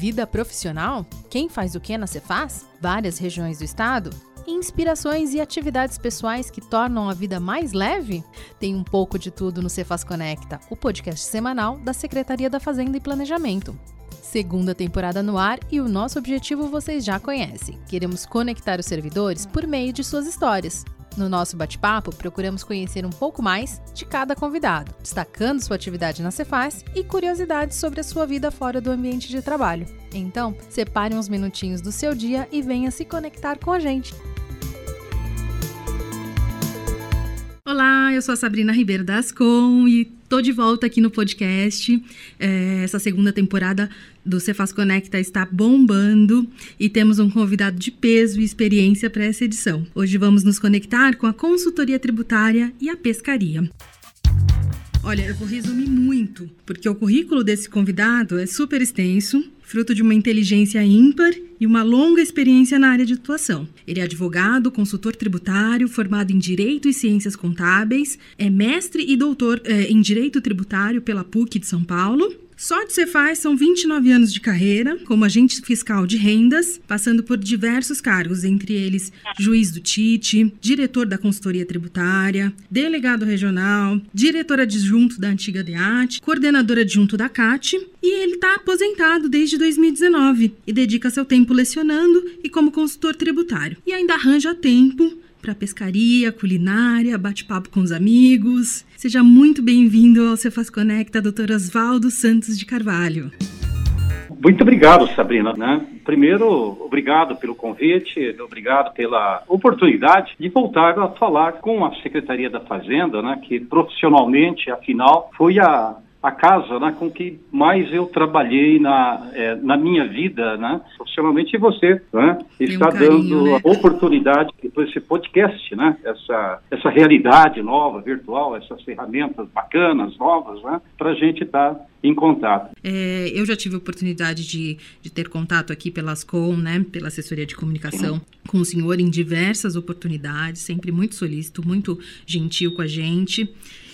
Vida profissional? Quem faz o que na Cefaz? Várias regiões do estado? Inspirações e atividades pessoais que tornam a vida mais leve? Tem um pouco de tudo no Cefaz Conecta, o podcast semanal da Secretaria da Fazenda e Planejamento. Segunda temporada no ar e o nosso objetivo vocês já conhecem. Queremos conectar os servidores por meio de suas histórias. No nosso bate-papo, procuramos conhecer um pouco mais de cada convidado, destacando sua atividade na Cefaz e curiosidades sobre a sua vida fora do ambiente de trabalho. Então, separe uns minutinhos do seu dia e venha se conectar com a gente. Olá, eu sou a Sabrina Ribeiro da Ascom e tô de volta aqui no podcast. É, essa segunda temporada do Cefaz Conecta está bombando e temos um convidado de peso e experiência para essa edição. Hoje vamos nos conectar com a consultoria tributária e a pescaria. Olha, eu vou resumir muito, porque o currículo desse convidado é super extenso, fruto de uma inteligência ímpar e uma longa experiência na área de atuação. Ele é advogado, consultor tributário, formado em Direito e Ciências Contábeis, é mestre e doutor é, em Direito Tributário pela PUC de São Paulo só de Cefaz são 29 anos de carreira como agente fiscal de rendas, passando por diversos cargos, entre eles juiz do TIT, diretor da consultoria tributária, delegado regional, diretor adjunto da antiga DEAT, coordenador adjunto da CAT, e ele está aposentado desde 2019 e dedica seu tempo lecionando e como consultor tributário. E ainda arranja tempo para pescaria, culinária, bate-papo com os amigos. Seja muito bem-vindo ao Cefaz Conecta, doutor Oswaldo Santos de Carvalho. Muito obrigado, Sabrina. Né? Primeiro, obrigado pelo convite, obrigado pela oportunidade de voltar a falar com a Secretaria da Fazenda, né, que profissionalmente, afinal, foi a a casa né, com que mais eu trabalhei na, é, na minha vida, né, profissionalmente, e você né, está um carinho, dando né? a oportunidade para esse podcast, né, essa, essa realidade nova, virtual, essas ferramentas bacanas, novas, né, para a gente estar tá em contato. É, eu já tive a oportunidade de, de ter contato aqui pelas COM, né, pela assessoria de comunicação, Sim. com o senhor em diversas oportunidades, sempre muito solícito, muito gentil com a gente.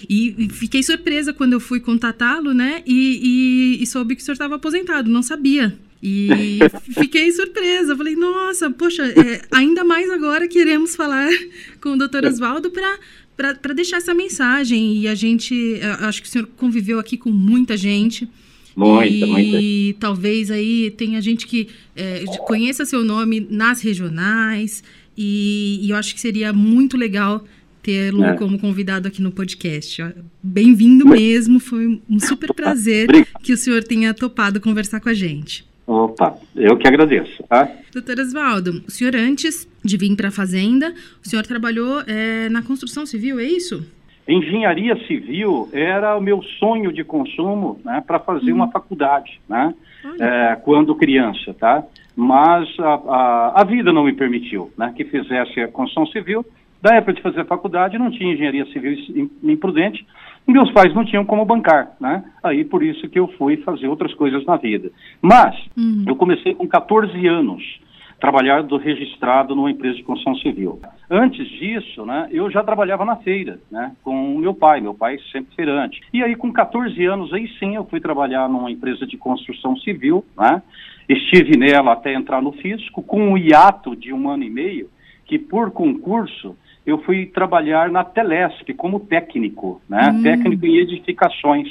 E, fiquei surpresa quando eu fui contatá-lo, né? E, e, e soube que o senhor estava aposentado, não sabia. E fiquei surpresa. Falei, nossa, poxa, é, ainda mais agora queremos falar com o doutor Oswaldo para para deixar essa mensagem. E a gente, acho que o senhor conviveu aqui com muita gente. Muita, e muita. talvez aí tenha gente que é, conheça seu nome nas regionais. E, e, eu acho que seria muito legal tê-lo é. como convidado aqui no podcast. Bem-vindo mesmo, foi um super prazer que o senhor tenha topado conversar com a gente. Opa, eu que agradeço, tá? Doutor Oswaldo, o senhor antes de vir para a Fazenda, o senhor trabalhou é, na construção civil, é isso? Engenharia civil era o meu sonho de consumo né, para fazer hum. uma faculdade, né? É, quando criança, tá? Mas a, a, a, vida não me permitiu né, que fizesse a construção civil. Da época de fazer faculdade, não tinha engenharia civil imprudente, meus pais não tinham como bancar, né? Aí por isso que eu fui fazer outras coisas na vida. Mas uhum. eu comecei com 14 anos trabalhar do registrado numa empresa de construção civil. Antes disso, né, eu já trabalhava na feira, né, com meu pai, meu pai sempre feirante. E aí com 14 anos aí sim eu fui trabalhar numa empresa de construção civil, né? Estive nela até entrar no fisco com um hiato de um ano e meio, que por concurso eu fui trabalhar na Telesp como técnico, né? Hum. Técnico em edificações,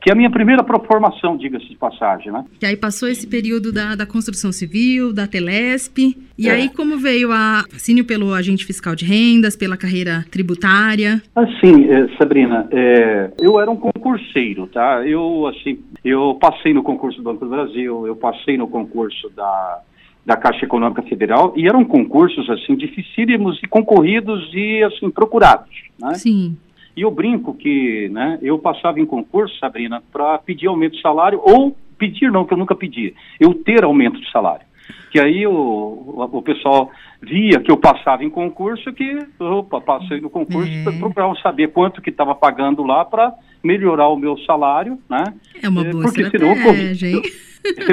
que é a minha primeira formação, diga-se de passagem, né? E aí passou esse período da, da construção civil, da Telesp, e é. aí como veio a fascínio pelo agente fiscal de rendas, pela carreira tributária? Assim, é, Sabrina, é, eu era um concurseiro, tá? Eu, assim, eu passei no concurso do Banco do Brasil, eu passei no concurso da da Caixa Econômica Federal e eram concursos assim dificílimos e concorridos e assim procurados, né? Sim. E eu brinco que, né, eu passava em concurso, Sabrina, para pedir aumento de salário ou pedir não, que eu nunca pedi, eu ter aumento de salário. Que aí o, o, o pessoal via que eu passava em concurso, que, opa, passei no concurso, é. procuravam saber quanto que estava pagando lá para melhorar o meu salário, né? É uma boa Porque senão eu, eu,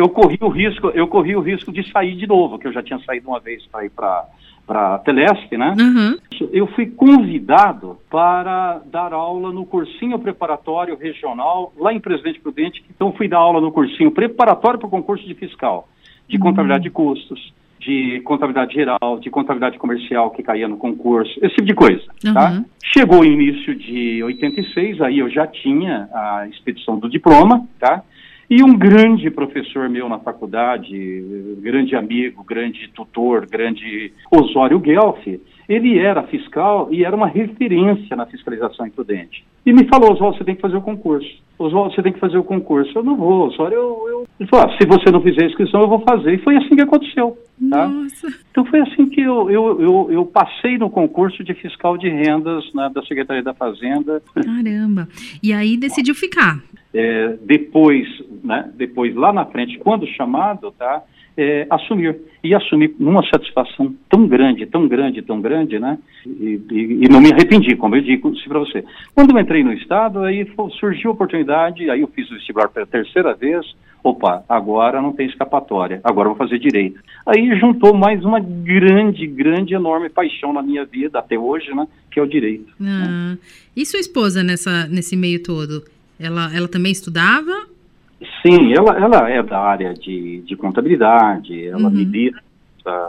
corri o risco, eu corri o risco de sair de novo, que eu já tinha saído uma vez para ir para para a Telesp, né? Uhum. Eu fui convidado para dar aula no cursinho preparatório regional lá em Presidente Prudente. Então fui dar aula no cursinho preparatório para o concurso de fiscal, de contabilidade de custos, de contabilidade geral, de contabilidade comercial que caía no concurso, esse tipo de coisa, tá? Uhum. Chegou o início de 86, aí eu já tinha a expedição do diploma, tá? E um grande professor meu na faculdade, grande amigo, grande tutor, grande Osório Guelfi, ele era fiscal e era uma referência na fiscalização imprudente. E me falou, Oswaldo, você tem que fazer o concurso. Oswaldo, você tem que fazer o concurso. Eu não vou, Osório, eu... eu... Ele falou, ah, se você não fizer a inscrição, eu vou fazer. E foi assim que aconteceu. Tá? Nossa. Então foi assim que eu, eu, eu, eu passei no concurso de fiscal de rendas né, da Secretaria da Fazenda. Caramba. E aí decidiu ficar. É, depois, né, depois lá na frente, quando chamado, tá, é, assumir. E assumir numa satisfação tão grande, tão grande, tão grande, né? E, e, e não me arrependi, como eu digo para você. Quando eu entrei no Estado, aí surgiu a oportunidade, aí eu fiz o vestibular pela terceira vez, opa, agora não tem escapatória, agora vou fazer direito. Aí juntou mais uma grande, grande, enorme paixão na minha vida, até hoje, né? Que é o direito. Ah. E sua esposa nessa, nesse meio todo? Ela, ela também estudava? Sim, ela, ela é da área de, de contabilidade, ela Uhum. milita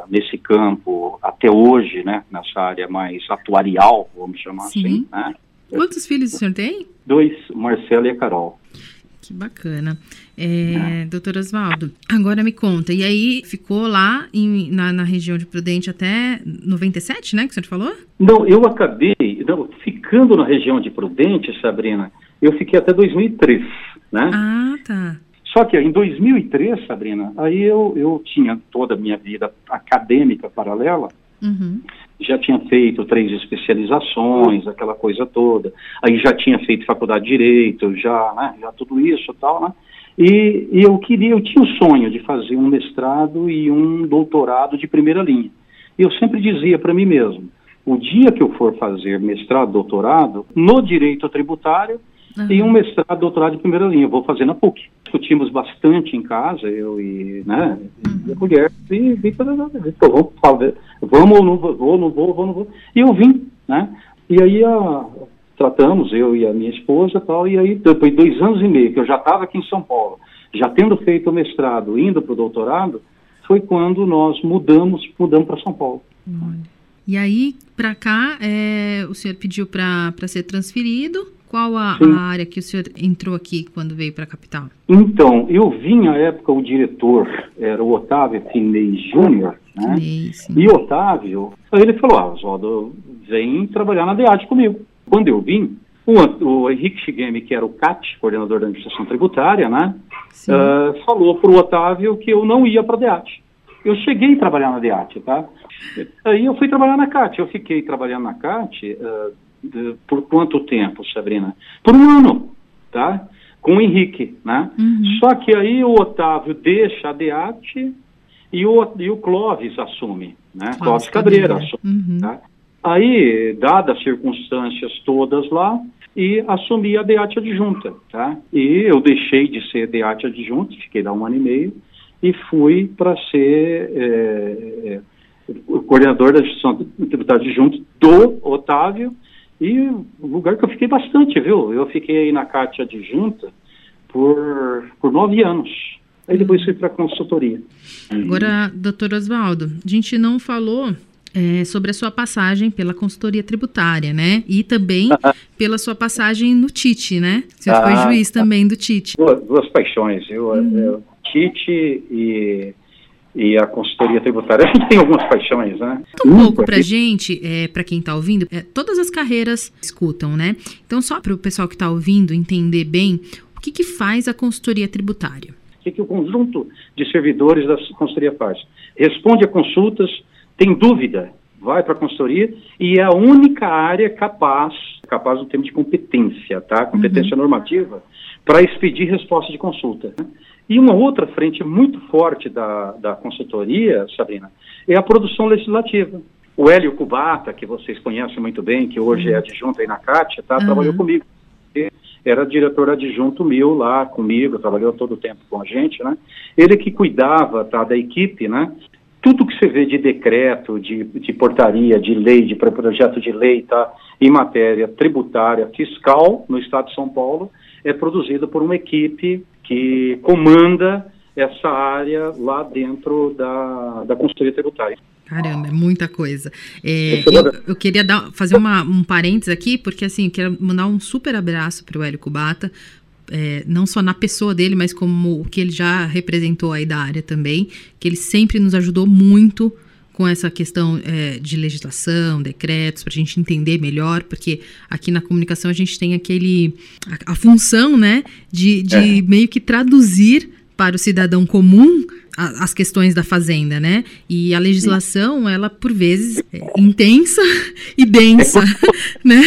nesse campo até hoje, né? Nessa área mais atuarial, vamos chamar Sim. assim, né? Quantos filhos o senhor tem? Dois, Marcelo e a Carol. Que bacana. É, doutor Oswaldo, agora me conta, e aí ficou lá em- na, na região de Prudente até 97, né, que o senhor falou? Não, eu acabei, não, ficando na região de Prudente, Sabrina, eu fiquei até 2003, né? Ah, tá. Só que em 2003, Sabrina, aí eu, eu tinha toda a minha vida acadêmica paralela, Uhum. já tinha feito três especializações, aquela coisa toda. Aí já tinha feito faculdade de direito, já, né, já tudo isso, e tal, né? E, e eu queria, eu tinha o sonho de fazer um mestrado e um doutorado de primeira linha. E eu sempre dizia para mim mesmo, o dia que eu for fazer mestrado, doutorado, no direito tributário, Aham. e um mestrado, doutorado de primeira linha. Eu vou fazer na PUC. Discutimos bastante em casa, eu e, né, e a mulher, e, e, pô, vamos, vamos ou não vou, vou, não vou, vou, não vou. E eu vim, né? E aí a, tratamos, eu e a minha esposa tal, e aí depois de dois anos e meio que eu já estava aqui em São Paulo, já tendo feito o mestrado, indo para o doutorado, foi quando nós mudamos, mudamos para São Paulo. Olha. E aí, pra cá, é, o senhor pediu pra ser transferido. Qual a, a área que o senhor entrou aqui quando veio pra capital? Então, eu vim à época, o diretor era o Otávio Finei Júnior, né? Sim. E Otávio, ele falou, ah, Oswaldo, vem trabalhar na DEAT comigo. Quando eu vim, o, o Henrique Shigemi, que era o CAT, coordenador da administração tributária, né, ah, falou para o Otávio que eu não ia para a DEAT. Eu cheguei a trabalhar na DEAT, tá? Aí eu fui trabalhar na CAT. Eu fiquei trabalhando na CAT ah, de- por quanto tempo, Sabrina? Por um ano, tá? Com o Henrique, né? Uhum. Só que aí o Otávio deixa a DEAT e o, e o Clóvis assume, né? Clóvis Cabreira assume. Uhum. Tá? Aí, dadas as circunstâncias todas lá, e assumi a DEAT adjunta, tá? E eu deixei de ser DEAT adjunta, fiquei lá um ano e meio, e fui para ser é, é, o coordenador da gestão tributária adjunta do Otávio, e um lugar que eu fiquei bastante, viu? Eu fiquei aí na CAT adjunta por, por nove anos. Aí depois fui para a consultoria. Agora, doutor Oswaldo, a gente não falou é, sobre a sua passagem pela consultoria tributária, né? E também pela sua passagem no TIT, né? O senhor foi Ah, juiz também do TIT. duas, duas paixões, viu? É, Tite e, e a consultoria tributária. A gente tem algumas paixões, né? Um pouco fiz- gente, é, para quem tá ouvindo, é, todas as carreiras escutam, né? Então, só para o pessoal que tá ouvindo entender bem, o que, que faz a consultoria tributária? O que, que o conjunto de servidores da consultoria faz? Responde a consultas, tem dúvida, vai para a consultoria e é a única área capaz, capaz no termo de competência, tá? Competência normativa, para expedir resposta de consulta. né? E uma outra frente muito forte da, da consultoria, Sabrina, é a produção legislativa. O Hélio Cubata, que vocês conhecem muito bem, que hoje é adjunto aí na CAT, tá? Uhum. trabalhou comigo era diretor adjunto meu lá comigo, trabalhou todo o tempo com a gente, né? Ele que cuidava tá, da equipe, né? tudo que você vê de decreto, de, de portaria, de lei, de projeto de lei, tá, em matéria tributária, fiscal no Estado de São Paulo, é produzido por uma equipe que comanda essa área lá dentro da, da consultoria tributária. Caramba, é muita coisa. É, eu, eu, queria dar, fazer uma, um parênteses aqui, porque assim, quero mandar um super abraço para o Hélio Cubata, é, não só na pessoa dele, mas como o que ele já representou aí da área também, que ele sempre nos ajudou muito com essa questão é, de legislação, decretos, para a gente entender melhor, porque aqui na comunicação a gente tem aquele a, a função, né, de, de é. meio que traduzir para o cidadão comum as questões da fazenda, né? E a legislação, ela por vezes é intensa e densa, né?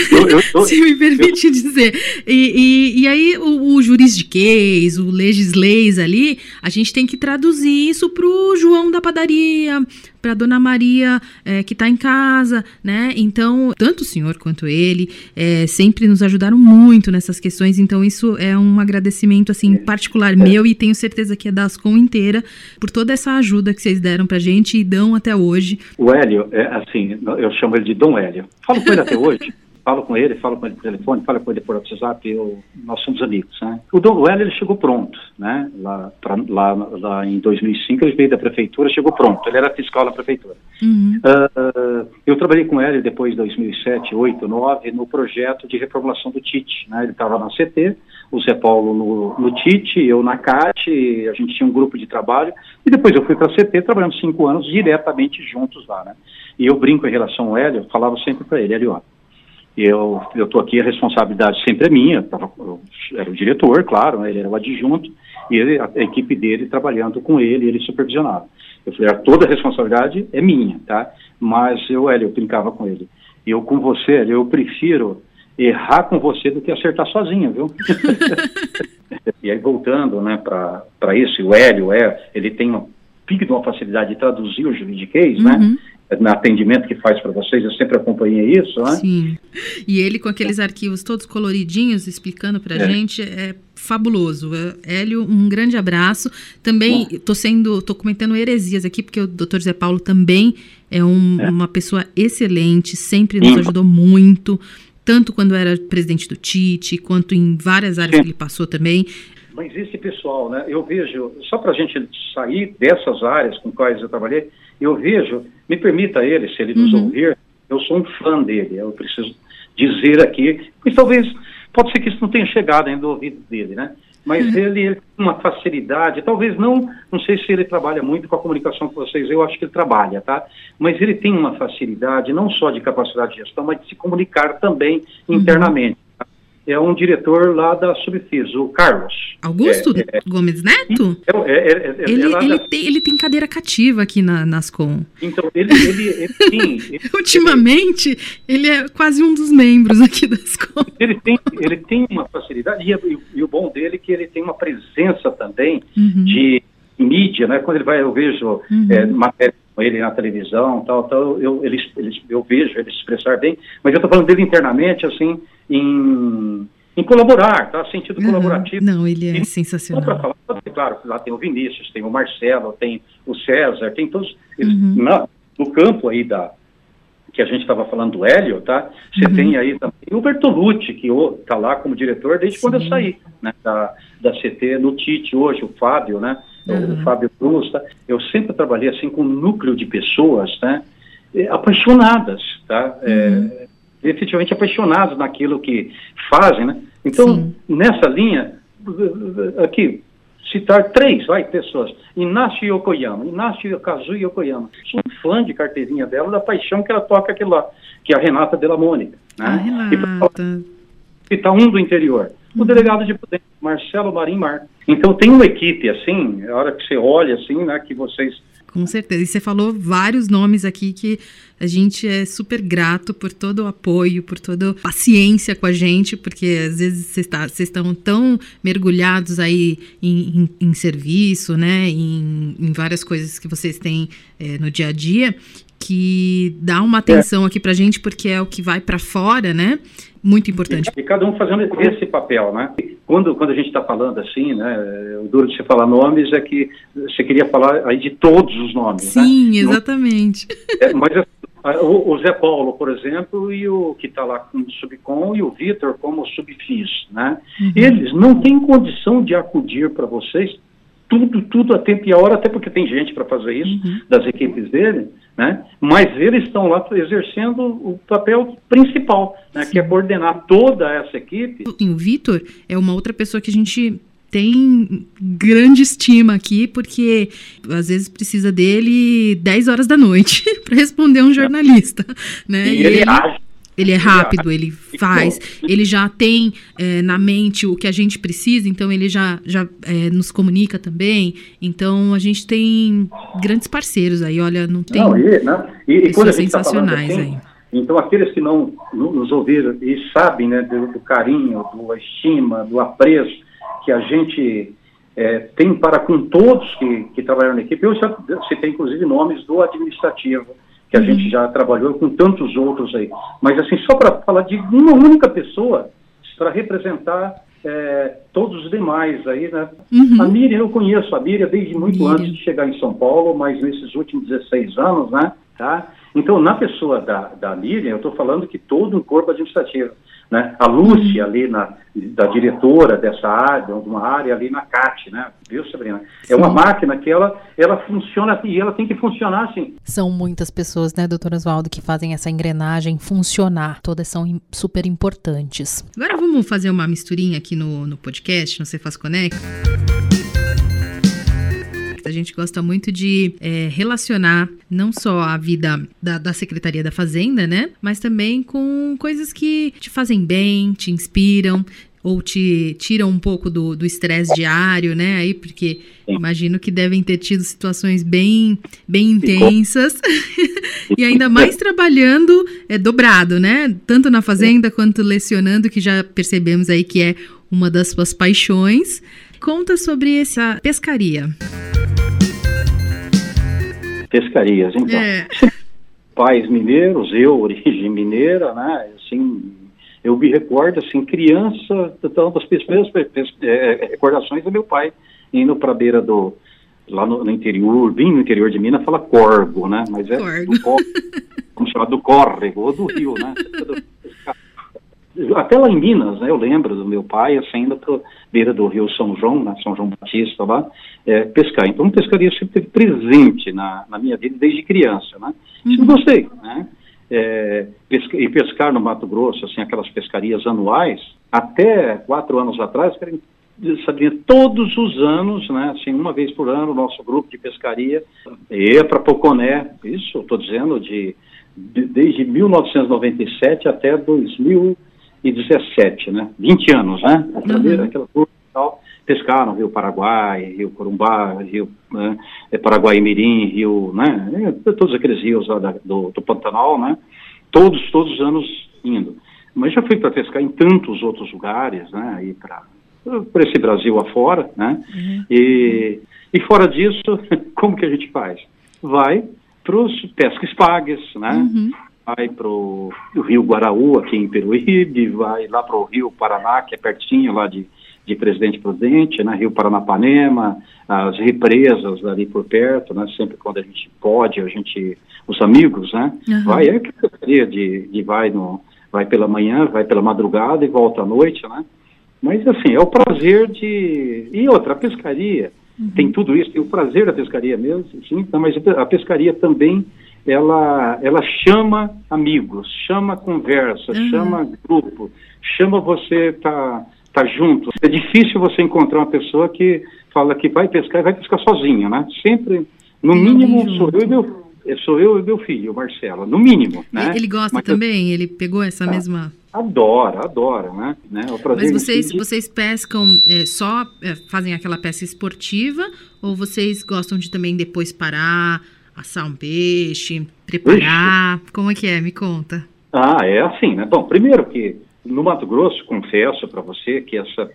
Se me permite dizer. E, e, e, aí o, o o legisleis ali, a gente tem que traduzir isso para o João da padaria, para Dona Maria é, que está em casa, né? Então, tanto o senhor quanto ele é, sempre nos ajudaram muito nessas questões. Então, isso é um agradecimento assim particular meu e tenho certeza que é da Ascom inteira por toda essa ajuda que vocês deram para gente e dão até hoje. O Hélio, é assim, eu chamo ele de Dom Hélio. Falo com ele até hoje falo com ele, falo com ele por telefone, falo com ele por WhatsApp, eu, nós somos amigos, né? O Dom Well, ele chegou pronto, né? Lá, pra, lá, lá em 2005 ele veio da prefeitura, chegou pronto, ele era fiscal da prefeitura. Uhum. Uh, eu trabalhei com ele depois de 2007, 8, 9, no projeto de reformulação do TIT, né? Ele estava na CT, o Zé Paulo no, no TIT, eu na CAT, a gente tinha um grupo de trabalho, e depois eu fui para a CT, trabalhando cinco anos diretamente juntos lá, né? E eu brinco em relação ao Hélio, falava sempre para ele, Hélio, ó, eu estou aqui, a responsabilidade sempre é minha, eu era o diretor, claro, né, ele era o adjunto, e ele, a, a, equipe dele trabalhando com ele, ele supervisionava. Eu falei, toda a responsabilidade é minha, tá? Mas eu, Hélio, eu brincava com ele. Eu com você, Hélio, eu prefiro errar com você do que acertar sozinho, viu? e aí, voltando né, para isso, o Hélio, é, ele tem uma, uma facilidade de traduzir o juridiquês, né? uhum. né? No atendimento que faz para vocês, eu sempre acompanhei isso, né? Sim. E ele com aqueles arquivos todos coloridinhos explicando para a é. gente é fabuloso. Hélio, um grande abraço. Também estou sendo, tô comentando heresias aqui porque o Dr. Zé Paulo também é, um, é. uma pessoa excelente, sempre nos Sim. ajudou muito. Tanto quando era presidente do TIT, quanto em várias áreas Sim. que ele passou também. Mas esse pessoal, né? Eu vejo, só para a gente sair dessas áreas com quais eu trabalhei, eu vejo, me permita ele, se ele nos uhum. ouvir, eu sou um fã dele, eu preciso dizer aqui, mas talvez, pode ser que isso não tenha chegado ainda no ouvido dele, né? Mas uhum. ele, ele tem uma facilidade, talvez não, não sei se ele trabalha muito com a comunicação com vocês, eu acho que ele trabalha, tá? Mas ele tem uma facilidade, não só de capacidade de gestão, mas de se comunicar também uhum. internamente é um diretor lá da Subfis, o Carlos. Augusto é, é, Gomes Neto? É, é, é, é ele, ele, da... tem, ele tem cadeira cativa aqui na, Nascom. Então, ele, ele, ele Ele, Ultimamente, ele é quase um dos membros aqui da Nascom. Ele tem, ele tem uma facilidade, e, e, e, o bom dele é que ele tem uma presença também uhum. de mídia, né? Quando ele vai, eu vejo uhum. matéria com ele na televisão, tal, tal, eu, ele, ele, eu vejo ele se expressar bem, mas eu estou falando dele internamente, assim, em, em colaborar, tá? Sentido uhum. colaborativo. Não, ele é e, sensacional. Falar, claro, lá tem o Vinícius, tem o Marcelo, tem o César, tem todos eles, uhum. na, no campo aí da que a gente estava falando do Hélio, tá? Você uhum. tem aí também o Bertolucci, que está lá como diretor desde Sim. quando eu saí, né? Da, da CT no TIT hoje, o Fábio, né? Uhum. O Fábio Cruz, tá? Eu sempre trabalhei assim com um núcleo de pessoas, né? apaixonadas, tá? É, uhum. É, efetivamente apaixonados naquilo que fazem, né? Então, Sim. nessa linha, aqui, citar três, vai, pessoas. Inácio Yokoyama, Inácio Kazu Yokoyama. Sou um fã de carteirinha dela, da paixão que ela toca aquilo lá, que é a Renata Della Mônica. Né? A Renata. E citar um do interior. O uhum. delegado de Prudente, Marcelo Marim Mar. Então tem uma equipe assim, a hora que você olha assim, né, que vocês com certeza. E você falou vários nomes aqui que a gente é super grato por todo o apoio, por toda a paciência com a gente, porque às vezes vocês tá, estão tão mergulhados aí em, em, em serviço, né, em, em, várias coisas que vocês têm é, no dia a dia, que dá uma atenção é. aqui pra gente, porque é o que vai para fora, né? Muito importante. E, e, cada um fazendo esse papel, né? Quando, quando a gente está falando assim, né? O duro de você falar nomes é que você queria falar aí de todos os nomes, né? Sim, né? exatamente. É, mas o, o, Zé Paulo, por exemplo, e o que está lá como subcom e o Vitor como subfis, né? Uhum. Eles não têm condição de acudir para vocês tudo, tudo a tempo e a hora, até porque tem gente para fazer isso, uhum. das equipes dele, né? Mas eles estão lá exercendo o papel principal, né? Que é coordenar toda essa equipe. O Vitor é uma outra pessoa que a gente tem grande estima aqui, porque às vezes precisa dele 10 horas da noite para responder um jornalista, né? E, e ele, ele age ele é rápido, ele faz, ele já tem é, na mente o que a gente precisa, então ele já, já é, nos comunica também. Então a gente tem grandes parceiros aí, olha, não tem não, e, né? e, e pessoas tá sensacionais tá assim, aí. Então aqueles que não nos ouviram e sabem né, do, do carinho, do estima, do apreço que a gente é, tem para com todos que, que trabalham na equipe, eu já citei inclusive nomes do administrativo, que a uhum. gente já trabalhou com tantos outros aí. Mas, assim, só para falar de uma única pessoa, para representar é, todos os demais aí, né? Uhum. A Miriam, eu conheço a Miriam desde muito Miriam. antes de chegar em São Paulo, mas nesses últimos 16 anos, né? Tá? Então, na pessoa da, da Miriam, eu estou falando que todo o corpo administrativo, né? A Lúcia ali, na, da diretora dessa área, de uma área ali na CAT, né? Viu, Sabrina? Sim. É uma máquina que ela, ela funciona e ela tem que funcionar assim. São muitas pessoas, né, doutor Oswaldo, que fazem essa engrenagem funcionar. Todas são super importantes. Agora vamos fazer uma misturinha aqui no, no podcast, no Cefaz Connect. Gente gosta muito de é, relacionar não só a vida da, da Secretaria da Fazenda, né? Mas também com coisas que te fazem bem, te inspiram, ou te tiram um pouco do estresse diário, né? Aí, porque imagino que devem ter tido situações bem, bem intensas e ainda mais trabalhando é, dobrado, né? Tanto na fazenda quanto lecionando, que já percebemos aí que é uma das suas paixões. Conta sobre essa pescaria pescarias. Então, é. pais mineiros, eu, origem mineira, né? Assim, eu me recordo, assim, criança, tantas primeiras é, recordações do meu pai indo para a beira do, lá no, no, interior, bem no interior de Minas, fala corgo, né? Mas é corgo. do, como chama, do córrego, ou do rio, né? até lá em Minas, né, eu lembro do meu pai assim, indo para beira do rio São João, né, São João Batista lá, é, pescar. Então, pescaria sempre presente na, na minha vida desde criança, né? Uhum. gostei, né? É, pesca, e pescar no Mato Grosso, assim, aquelas pescarias anuais, até quatro anos atrás, sabia todos os anos, né, assim, uma vez por ano, o nosso grupo de pescaria ia para Poconé, isso, estou dizendo, de, de, desde 1997 até 2000 2017, né? 20 anos, né? Uhum. Aquela turma e tal, pescaram Rio Paraguai, Rio Corumbá, Rio né? É, Paraguai Mirim, Rio, né? É, todos aqueles rios lá da, do, do Pantanal, né? Todos, todos os anos indo. Mas já fui para pescar em tantos outros lugares, né? Aí para para esse Brasil afora, né? Uhum. E, e fora disso, como que a gente faz? Vai para os pescas pagues, né? Uhum vai para o Rio Guaraú, aqui em Peruíbe, vai lá para o Rio Paraná, que é pertinho lá de, de Presidente Prudente, né, Rio Paranapanema, as represas ali por perto, né, sempre quando a gente pode, a gente, os amigos, né, uhum. vai, é que de, de vai no, vai pela manhã, vai pela madrugada e volta à noite, né, mas assim, é o prazer de, e outra, a pescaria, uhum. tem tudo isso, tem o prazer da pescaria mesmo, sim, mas a pescaria também ela, ela chama amigos, chama conversa, uhum. chama grupo, chama você tá, tá junto. É difícil você encontrar uma pessoa que fala que vai pescar e vai pescar sozinho, né? Sempre, no mínimo, sou eu e meu é, sou eu e meu filho, Marcelo, no mínimo, né? Ele gosta Mas, também? Ele pegou essa ah, mesma... Adora, adora, né? né? Mas vocês, vocês pescam é, só, é, fazem aquela pesca esportiva ou vocês gostam de também depois parar, assar um peixe, preparar? Como é que é? Me conta. Ah, é assim, né? Bom, primeiro que no Mato Grosso, confesso para você que essa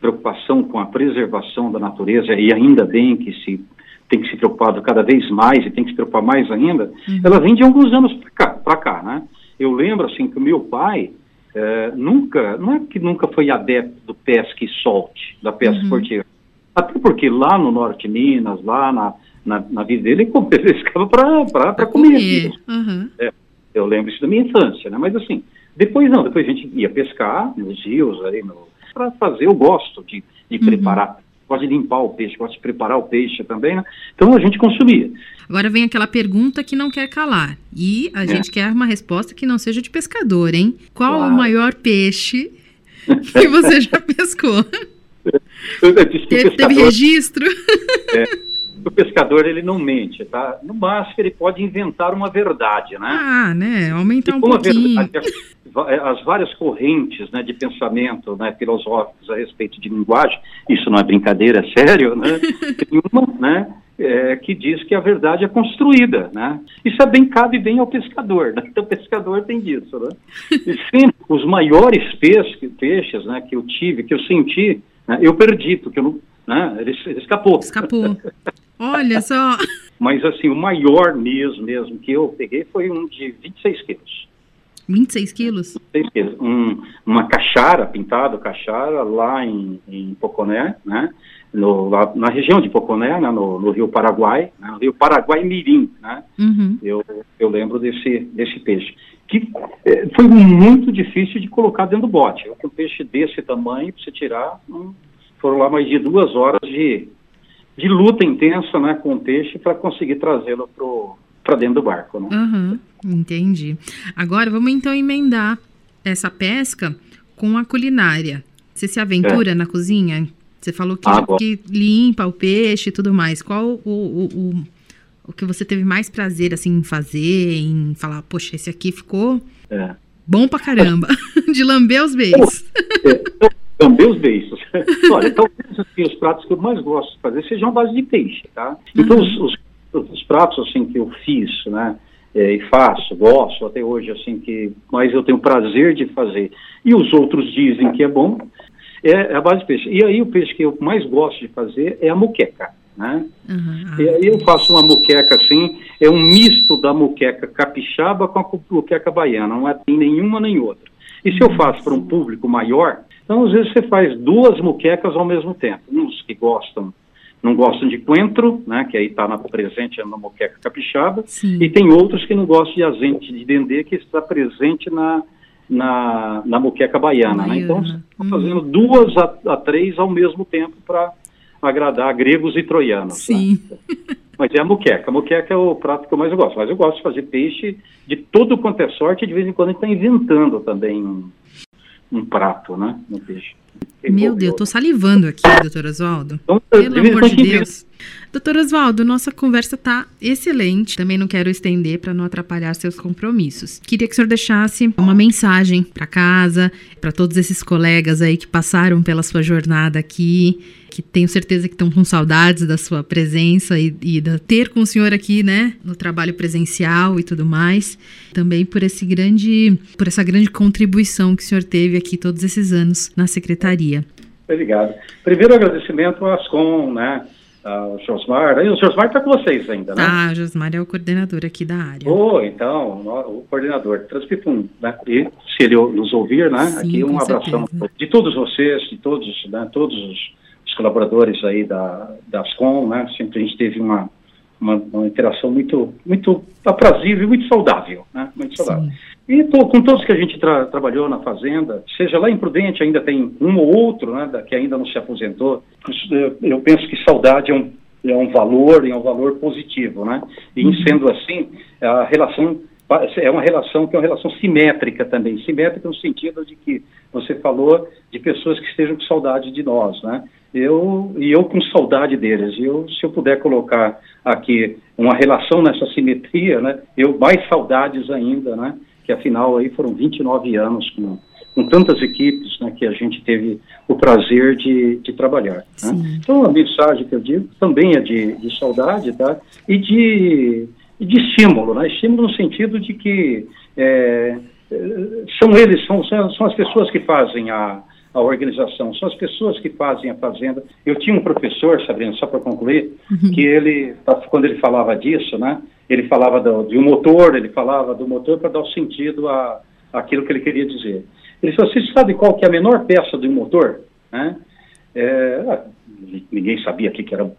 preocupação com a preservação da natureza, e ainda bem que se tem que se preocupar cada vez mais e tem que se preocupar mais ainda, uhum. ela vem de alguns anos para cá, pra cá, né? Eu lembro, assim, que o meu pai é, nunca, não é que nunca foi adepto do pesca e solte, da pesca uhum. esportiva. Até porque lá no norte de Minas, lá na, na, na vida dele, ele pescava para comer. Uhum. É, eu lembro isso da minha infância, né? Mas assim, depois não, depois a gente ia pescar nos rios aí, para fazer, eu gosto de, de uhum. preparar gosta de limpar o peixe, gosta de preparar o peixe também, né? Então a gente consumia. Agora vem aquela pergunta que não quer calar. E a é. gente quer uma resposta que não seja de pescador, hein? Qual claro. o maior peixe que você já pescou? Teve, teve registro? É o pescador ele não mente, tá? No máximo ele pode inventar uma verdade, né? Ah, né? Aumentar um pouquinho. Verdade, as várias correntes né, de pensamento né, filosóficos a respeito de linguagem, isso não é brincadeira, é sério, né? Tem uma, né? É, que diz que a verdade é construída, né? Isso é bem cabe bem ao pescador, né? Então o pescador tem disso, né? E sempre os maiores peixes, peixes, né, que eu tive, que eu senti, né, eu perdi, porque eu não, né? Ele, ele escapou. Escapou. Olha só. Mas assim, o maior mesmo, mesmo que eu peguei foi um de 26 quilos. 26 quilos? 26 quilos. Um, uma caixara, pintado caixara, lá em, em Poconé, né? No, lá, na região de Poconé, né? no, no Rio Paraguai, né? no Rio Paraguai Mirim, né? Uhum. Eu, eu lembro desse, desse peixe. Que é, foi muito difícil de colocar dentro do bote. Um peixe desse tamanho, para você tirar, um, foram lá mais de duas horas de, de luta intensa né, com o peixe para conseguir trazê-lo para dentro do barco. Né? Uhum, entendi. Agora vamos então emendar essa pesca com a culinária. Você se aventura é. na cozinha? Você falou que, ah, que, limpa o peixe e tudo mais. Qual o, o, o, o, que você teve mais prazer assim, em fazer, em falar, poxa, esse aqui ficou é. bom pra caramba, de lamber os beijos. É, também os beiços. Olha, talvez assim, os pratos que eu mais gosto de fazer sejam a base de peixe, tá? Então, uhum. os, os, os, pratos, assim, que eu fiz, né, é, e faço, gosto até hoje, assim, que mais eu tenho prazer de fazer, e os outros dizem que é bom, é, é a base de peixe. E aí o peixe que eu mais gosto de fazer é a muqueca, né? Uhum. E aí eu faço uma muqueca, assim, é um misto da muqueca capixaba com a muqueca baiana, não é nenhuma nem outra. E se eu faço para um público maior, então, às vezes, você faz duas muquecas ao mesmo tempo. Uns que gostam, não gostam de coentro, né, que aí está presente na muqueca capixaba, Sim. e tem outros que não gostam de azeite de dendê, que está presente na, na, na muqueca baiana. Né? Então, você está fazendo uhum. duas a, a, três ao mesmo tempo para agradar gregos e troianos. Né? Sim. Né? Mas é a muqueca. A muqueca é o prato que eu mais gosto. Mas eu gosto de fazer peixe de todo quanto é sorte, e de vez em quando a gente está inventando também um prato, né, no peixe. Meu Deus, tô salivando aqui, doutor Oswaldo. Então, Pelo amor de Deus. Doutor Oswaldo, nossa conversa tá excelente. Também não quero estender para não atrapalhar seus compromissos. Queria que o senhor deixasse uma mensagem para casa, para todos esses colegas aí que passaram pela sua jornada aqui, que tenho certeza que estão com saudades da sua presença e, e de ter com o senhor aqui, né, no trabalho presencial e tudo mais. Também por esse grande, por essa grande contribuição que o senhor teve aqui todos esses anos na secretaria. Obrigado. Primeiro agradecimento ao Ascom, né, o Josmar. o Josmar está com vocês ainda, né? Ah, o Josmar é o coordenador aqui da área. Oh, então, o coordenador. Transpifum, né? E se ele nos ouvir, né? Sim, aqui um abração certeza. de todos vocês, de todos, né? Todos os colaboradores aí da, da Ascom, né? Sempre a gente teve uma, uma, uma interação muito, muito aprazível e muito saudável, né? Muito saudável. Sim. E tô, com todos que a gente tra trabalhou na fazenda, seja lá em Prudente, ainda tem um ou outro, né, que ainda não se aposentou. Eu, eu penso que saudade é um, é um valor, é um valor positivo, né? E uhum. sendo assim, a relação é uma relação que é uma relação simétrica também, simétrica no sentido de que você falou de pessoas que estejam com saudade de nós, né? Eu e eu com saudade deles. Eu, se eu puder colocar aqui uma relação nessa simetria, né? Eu mais saudades ainda, né? Que afinal aí foram 29 anos com, com tantas equipes, né? Que a gente teve o prazer de, de trabalhar. Né? Então a mensagem que eu digo também é de, de saudade, tá? E de de estímulo, né? Estímulo no sentido de que é, são eles, são, são as pessoas que fazem a, a organização, são as pessoas que fazem a fazenda. Eu tinha um professor, Sabrina, só para concluir, uhum. que ele, quando ele falava disso, né, ele falava do, de um motor, ele falava do motor para dar o sentido a aquilo que ele queria dizer. Ele falou, você sabe qual que é a menor peça do motor? Né? É, ah, ninguém sabia o que, que era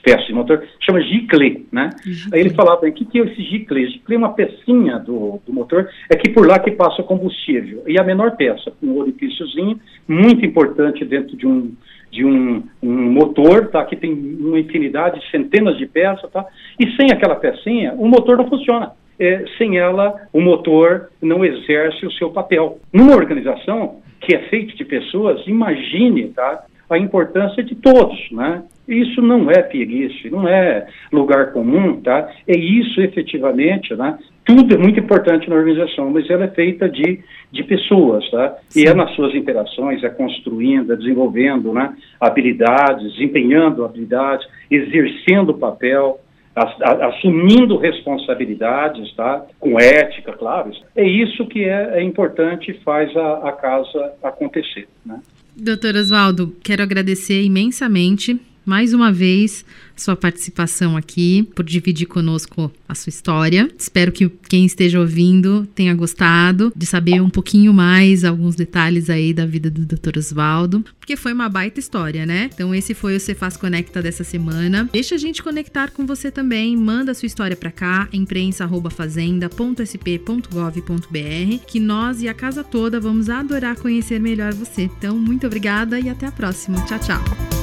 espécie de motor, chama gicle, né? Aí ele falava, o que, que é esse gicle? Gicle é uma pecinha do, do motor, é que por lá que passa o combustível. E a menor peça, um orifíciozinho, muito importante dentro de um, de um, um, motor, tá? Que tem uma infinidade, centenas de peças, tá? E sem aquela pecinha, o motor não funciona. É, sem ela, o motor não exerce o seu papel. Numa organização que é feita de pessoas, imagine, tá? A importância de todos, né? Isso não é preguiça, não é lugar comum, tá? É isso efetivamente, né? Tudo é muito importante na organização, mas ela é feita de, de pessoas, tá? Sim. E é nas suas interações, é construindo, é desenvolvendo, né? Habilidades, desempenhando habilidades, exercendo papel, assumindo responsabilidades, tá? Com ética, claro. É isso que é, é importante e faz a, a casa acontecer, né? Doutor Oswaldo, quero agradecer imensamente mais uma vez sua participação aqui, por dividir conosco a sua história. Espero que quem esteja ouvindo tenha gostado de saber um pouquinho mais alguns detalhes aí da vida do Dr. Oswaldo, porque foi uma baita história, né? Então esse foi o Cefaz Conecta dessa semana. Deixa a gente conectar com você também, manda a sua história para cá, imprensa@fazenda.sp.gov.br, que nós e a casa toda vamos adorar conhecer melhor você. Então, muito obrigada e até a próxima. Tchau, tchau.